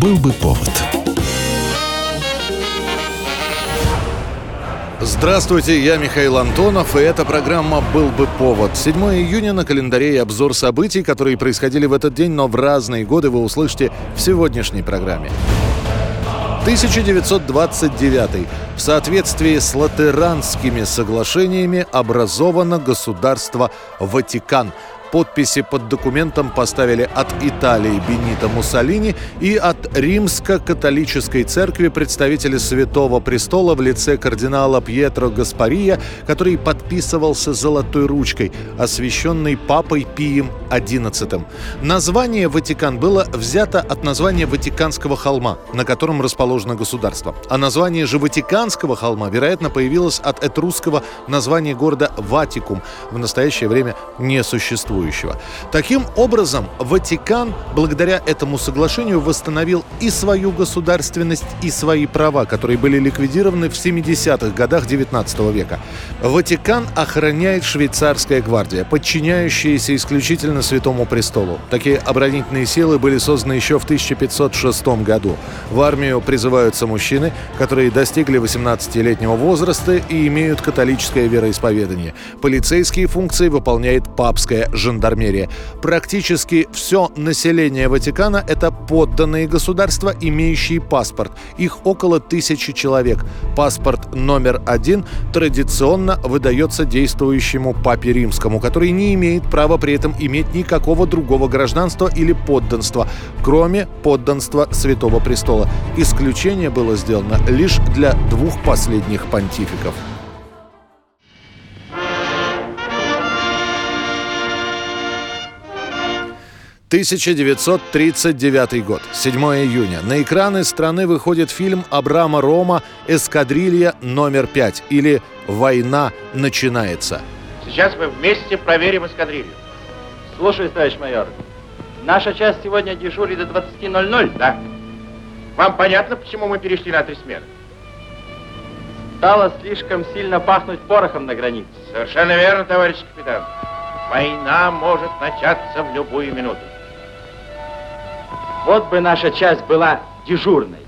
Был бы повод. Здравствуйте, я Михаил Антонов, и эта программа «Был бы повод». 7 июня на календаре и обзор событий, которые происходили в этот день, но в разные годы вы услышите в сегодняшней программе. 1929. В соответствии с латеранскими соглашениями образовано государство Ватикан – Подписи под документом поставили от Италии Бенита Муссолини и от Римско-католической церкви представители Святого Престола в лице кардинала Пьетро Гаспария, который подписывался золотой ручкой, освященной папой Пием XI. Название «Ватикан» было взято от названия Ватиканского холма, на котором расположено государство. А название же Ватиканского холма, вероятно, появилось от этрусского названия города Ватикум, в настоящее время не существует существующего. Таким образом, Ватикан, благодаря этому соглашению, восстановил и свою государственность, и свои права, которые были ликвидированы в 70-х годах 19 века. Ватикан охраняет швейцарская гвардия, подчиняющаяся исключительно Святому Престолу. Такие оборонительные силы были созданы еще в 1506 году. В армию призываются мужчины, которые достигли 18-летнего возраста и имеют католическое вероисповедание. Полицейские функции выполняет папская жандармерия. Практически все население Ватикана – это подданные государства, имеющие паспорт. Их около тысячи человек. Паспорт номер один традиционно выдается действующему папе римскому, который не имеет права при этом иметь никакого другого гражданства или подданства, кроме подданства Святого Престола. Исключение было сделано лишь для двух последних понтификов. 1939 год, 7 июня. На экраны страны выходит фильм Абрама Рома «Эскадрилья номер 5» или «Война начинается». Сейчас мы вместе проверим эскадрилью. Слушай, товарищ майор, наша часть сегодня дежурит до 20.00. Да. Вам понятно, почему мы перешли на три смены? Стало слишком сильно пахнуть порохом на границе. Совершенно верно, товарищ капитан. Война может начаться в любую минуту. Вот бы наша часть была дежурной.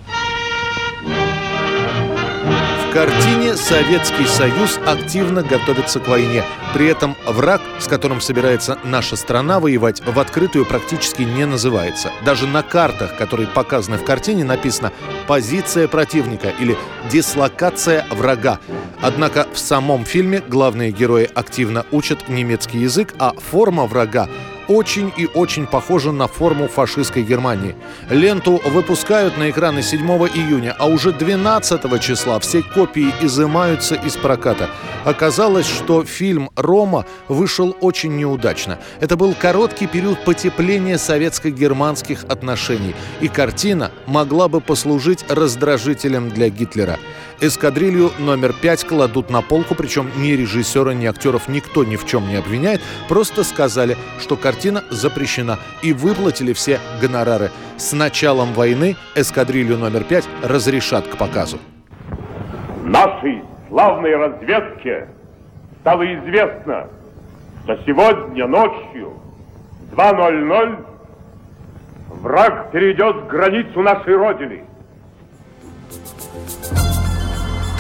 В картине Советский Союз активно готовится к войне. При этом враг, с которым собирается наша страна воевать, в открытую практически не называется. Даже на картах, которые показаны в картине, написано «позиция противника» или «дислокация врага». Однако в самом фильме главные герои активно учат немецкий язык, а форма врага очень и очень похожа на форму фашистской Германии. Ленту выпускают на экраны 7 июня, а уже 12 числа все копии изымаются из проката. Оказалось, что фильм «Рома» вышел очень неудачно. Это был короткий период потепления советско-германских отношений, и картина могла бы послужить раздражителем для Гитлера. Эскадрилью номер пять кладут на полку, причем ни режиссера, ни актеров никто ни в чем не обвиняет. Просто сказали, что картина запрещена и выплатили все гонорары. С началом войны эскадрилью номер пять разрешат к показу. Нашей славной разведке стало известно, что сегодня ночью 2.00 враг перейдет границу нашей Родины –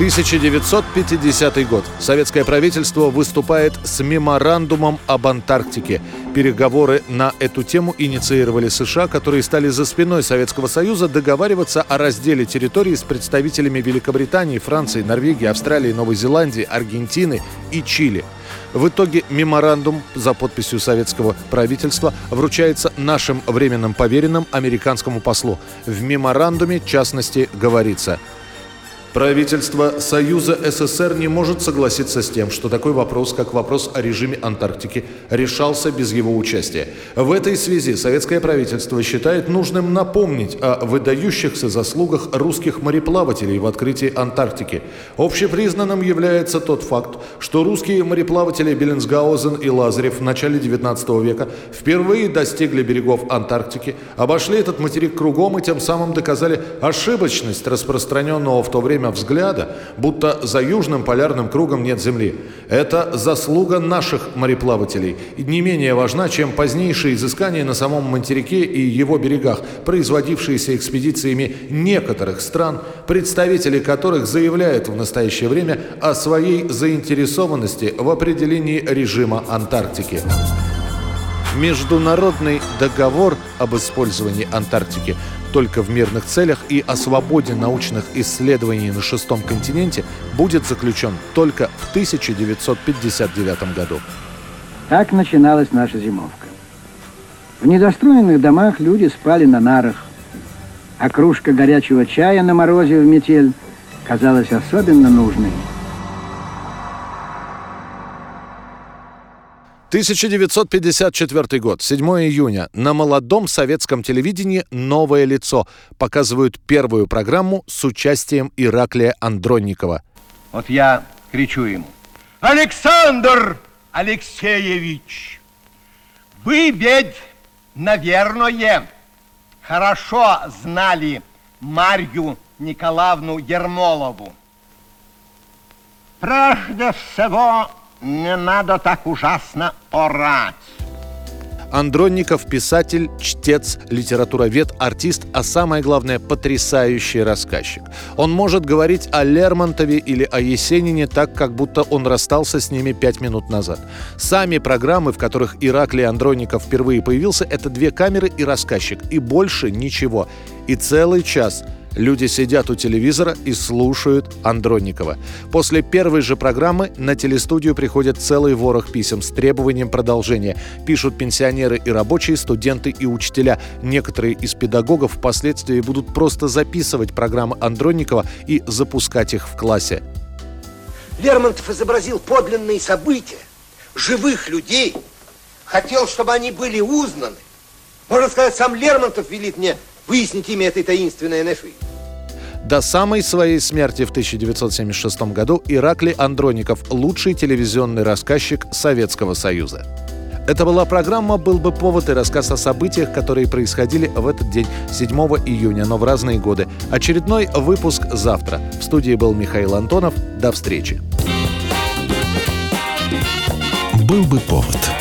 1950 год. Советское правительство выступает с меморандумом об Антарктике. Переговоры на эту тему инициировали США, которые стали за спиной Советского Союза договариваться о разделе территории с представителями Великобритании, Франции, Норвегии, Австралии, Новой Зеландии, Аргентины и Чили. В итоге меморандум за подписью советского правительства вручается нашим временным поверенным американскому послу. В меморандуме, в частности, говорится – Правительство Союза СССР не может согласиться с тем, что такой вопрос, как вопрос о режиме Антарктики, решался без его участия. В этой связи советское правительство считает нужным напомнить о выдающихся заслугах русских мореплавателей в открытии Антарктики. Общепризнанным является тот факт, что русские мореплаватели Беллинсгаузен и Лазарев в начале XIX века впервые достигли берегов Антарктики, обошли этот материк кругом и тем самым доказали ошибочность распространенного в то время время взгляда, будто за южным полярным кругом нет Земли. Это заслуга наших мореплавателей, и не менее важна, чем позднейшие изыскания на самом материке и его берегах, производившиеся экспедициями некоторых стран, представители которых заявляют в настоящее время о своей заинтересованности в определении режима Антарктики. Международный договор об использовании Антарктики только в мирных целях и о свободе научных исследований на шестом континенте будет заключен только в 1959 году. Так начиналась наша зимовка. В недостроенных домах люди спали на нарах, а кружка горячего чая на морозе в метель казалась особенно нужной. 1954 год, 7 июня. На молодом советском телевидении «Новое лицо» показывают первую программу с участием Ираклия Андронникова. Вот я кричу ему. Александр Алексеевич, вы ведь, наверное, хорошо знали Марью Николаевну Ермолову. Прежде всего, не надо так ужасно орать. Андронников – писатель, чтец, литературовед, артист, а самое главное – потрясающий рассказчик. Он может говорить о Лермонтове или о Есенине так, как будто он расстался с ними пять минут назад. Сами программы, в которых Ираклий Андронников впервые появился, это две камеры и рассказчик, и больше ничего. И целый час – Люди сидят у телевизора и слушают Андронникова. После первой же программы на телестудию приходит целый ворох писем с требованием продолжения. Пишут пенсионеры и рабочие, студенты и учителя. Некоторые из педагогов впоследствии будут просто записывать программы Андронникова и запускать их в классе. Лермонтов изобразил подлинные события, живых людей, хотел, чтобы они были узнаны. Можно сказать, сам Лермонтов велит мне выяснить имя этой таинственной Нефы. До самой своей смерти в 1976 году Ираклий Андроников – лучший телевизионный рассказчик Советского Союза. Это была программа «Был бы повод» и рассказ о событиях, которые происходили в этот день, 7 июня, но в разные годы. Очередной выпуск завтра. В студии был Михаил Антонов. До встречи. «Был бы повод»